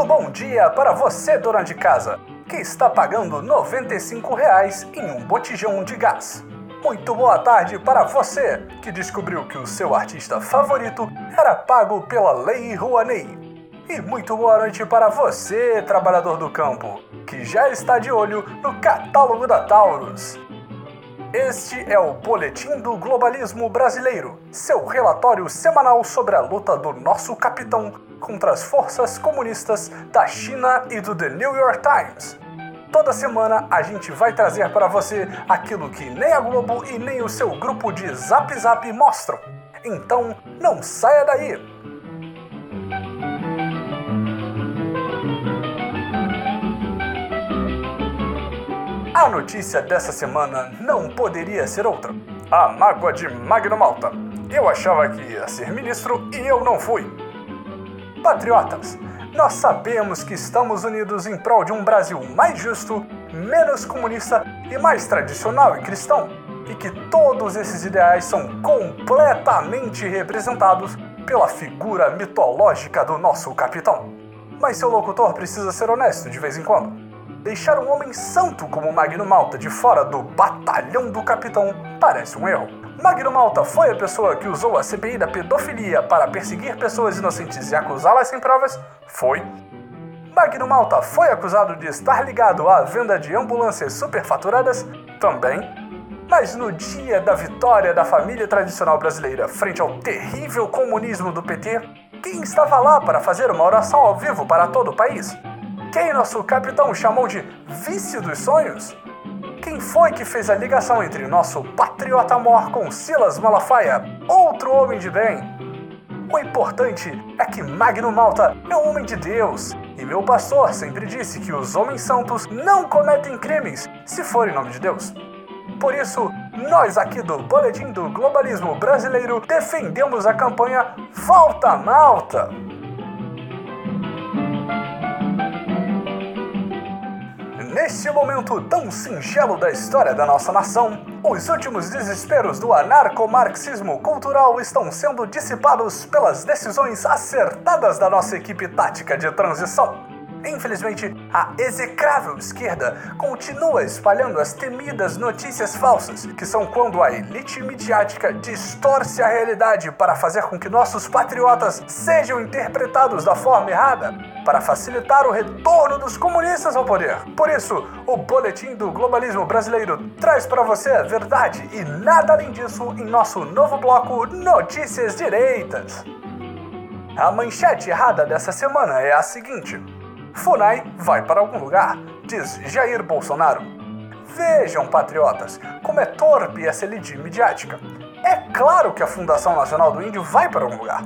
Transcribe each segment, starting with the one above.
Muito bom dia para você, dona de casa, que está pagando 95 reais em um botijão de gás. Muito boa tarde para você que descobriu que o seu artista favorito era pago pela Lei Rouanet. E muito boa noite para você, trabalhador do campo, que já está de olho no catálogo da Taurus. Este é o Boletim do Globalismo Brasileiro, seu relatório semanal sobre a luta do nosso capitão contra as forças comunistas da China e do The New York Times. Toda semana a gente vai trazer para você aquilo que nem a Globo e nem o seu grupo de Zap Zap mostram. Então, não saia daí! A notícia dessa semana não poderia ser outra. A mágoa de Magno Malta. Eu achava que ia ser ministro e eu não fui. Patriotas, nós sabemos que estamos unidos em prol de um Brasil mais justo, menos comunista e mais tradicional e cristão, e que todos esses ideais são completamente representados pela figura mitológica do nosso capitão. Mas seu locutor precisa ser honesto de vez em quando. Deixar um homem santo como Magno Malta de fora do batalhão do capitão parece um erro. Magno Malta foi a pessoa que usou a CPI da pedofilia para perseguir pessoas inocentes e acusá-las sem provas? Foi. Magno Malta foi acusado de estar ligado à venda de ambulâncias superfaturadas? Também. Mas no dia da vitória da família tradicional brasileira frente ao terrível comunismo do PT, quem estava lá para fazer uma oração ao vivo para todo o país? Quem nosso capitão chamou de vício dos sonhos? Quem foi que fez a ligação entre nosso patriota mor com Silas Malafaia, outro homem de bem? O importante é que Magno Malta é um homem de Deus, e meu pastor sempre disse que os homens santos não cometem crimes se for em nome de Deus. Por isso, nós aqui do Boletim do Globalismo Brasileiro defendemos a campanha Volta Malta! Neste momento tão singelo da história da nossa nação, os últimos desesperos do anarcomarxismo cultural estão sendo dissipados pelas decisões acertadas da nossa equipe tática de transição. Infelizmente, a execrável esquerda continua espalhando as temidas notícias falsas, que são quando a elite midiática distorce a realidade para fazer com que nossos patriotas sejam interpretados da forma errada, para facilitar o retorno dos comunistas ao poder. Por isso, o Boletim do Globalismo Brasileiro traz para você a verdade e nada além disso em nosso novo bloco Notícias Direitas. A manchete errada dessa semana é a seguinte. FUNAI vai para algum lugar, diz Jair Bolsonaro. Vejam, patriotas, como é torpe essa elite midiática. É claro que a Fundação Nacional do Índio vai para algum lugar.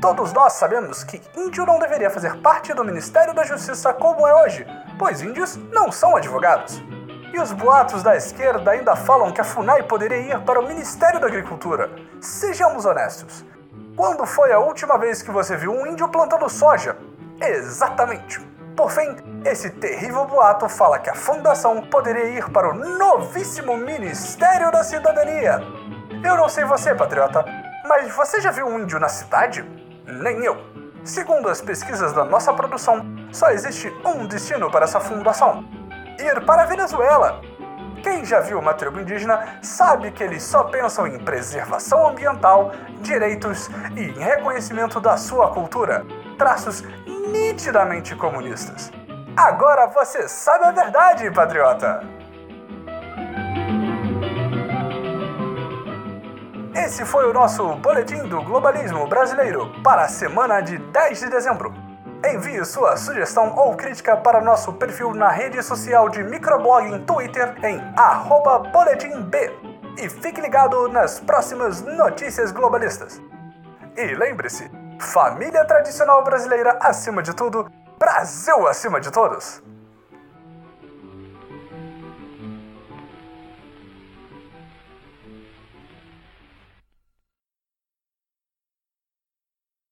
Todos nós sabemos que índio não deveria fazer parte do Ministério da Justiça como é hoje, pois índios não são advogados. E os boatos da esquerda ainda falam que a FUNAI poderia ir para o Ministério da Agricultura. Sejamos honestos. Quando foi a última vez que você viu um índio plantando soja? Exatamente. Por fim, esse terrível boato fala que a fundação poderia ir para o novíssimo Ministério da Cidadania. Eu não sei você, patriota, mas você já viu um índio na cidade? Nem eu. Segundo as pesquisas da nossa produção, só existe um destino para essa fundação: ir para a Venezuela. Quem já viu uma tribo indígena sabe que eles só pensam em preservação ambiental, direitos e em reconhecimento da sua cultura. Traços nitidamente comunistas. Agora você sabe a verdade, patriota! Esse foi o nosso Boletim do Globalismo Brasileiro para a semana de 10 de dezembro. Envie sua sugestão ou crítica para nosso perfil na rede social de microblog Twitter em boletimb. E fique ligado nas próximas notícias globalistas. E lembre-se, família tradicional brasileira acima de tudo, Brasil acima de todos!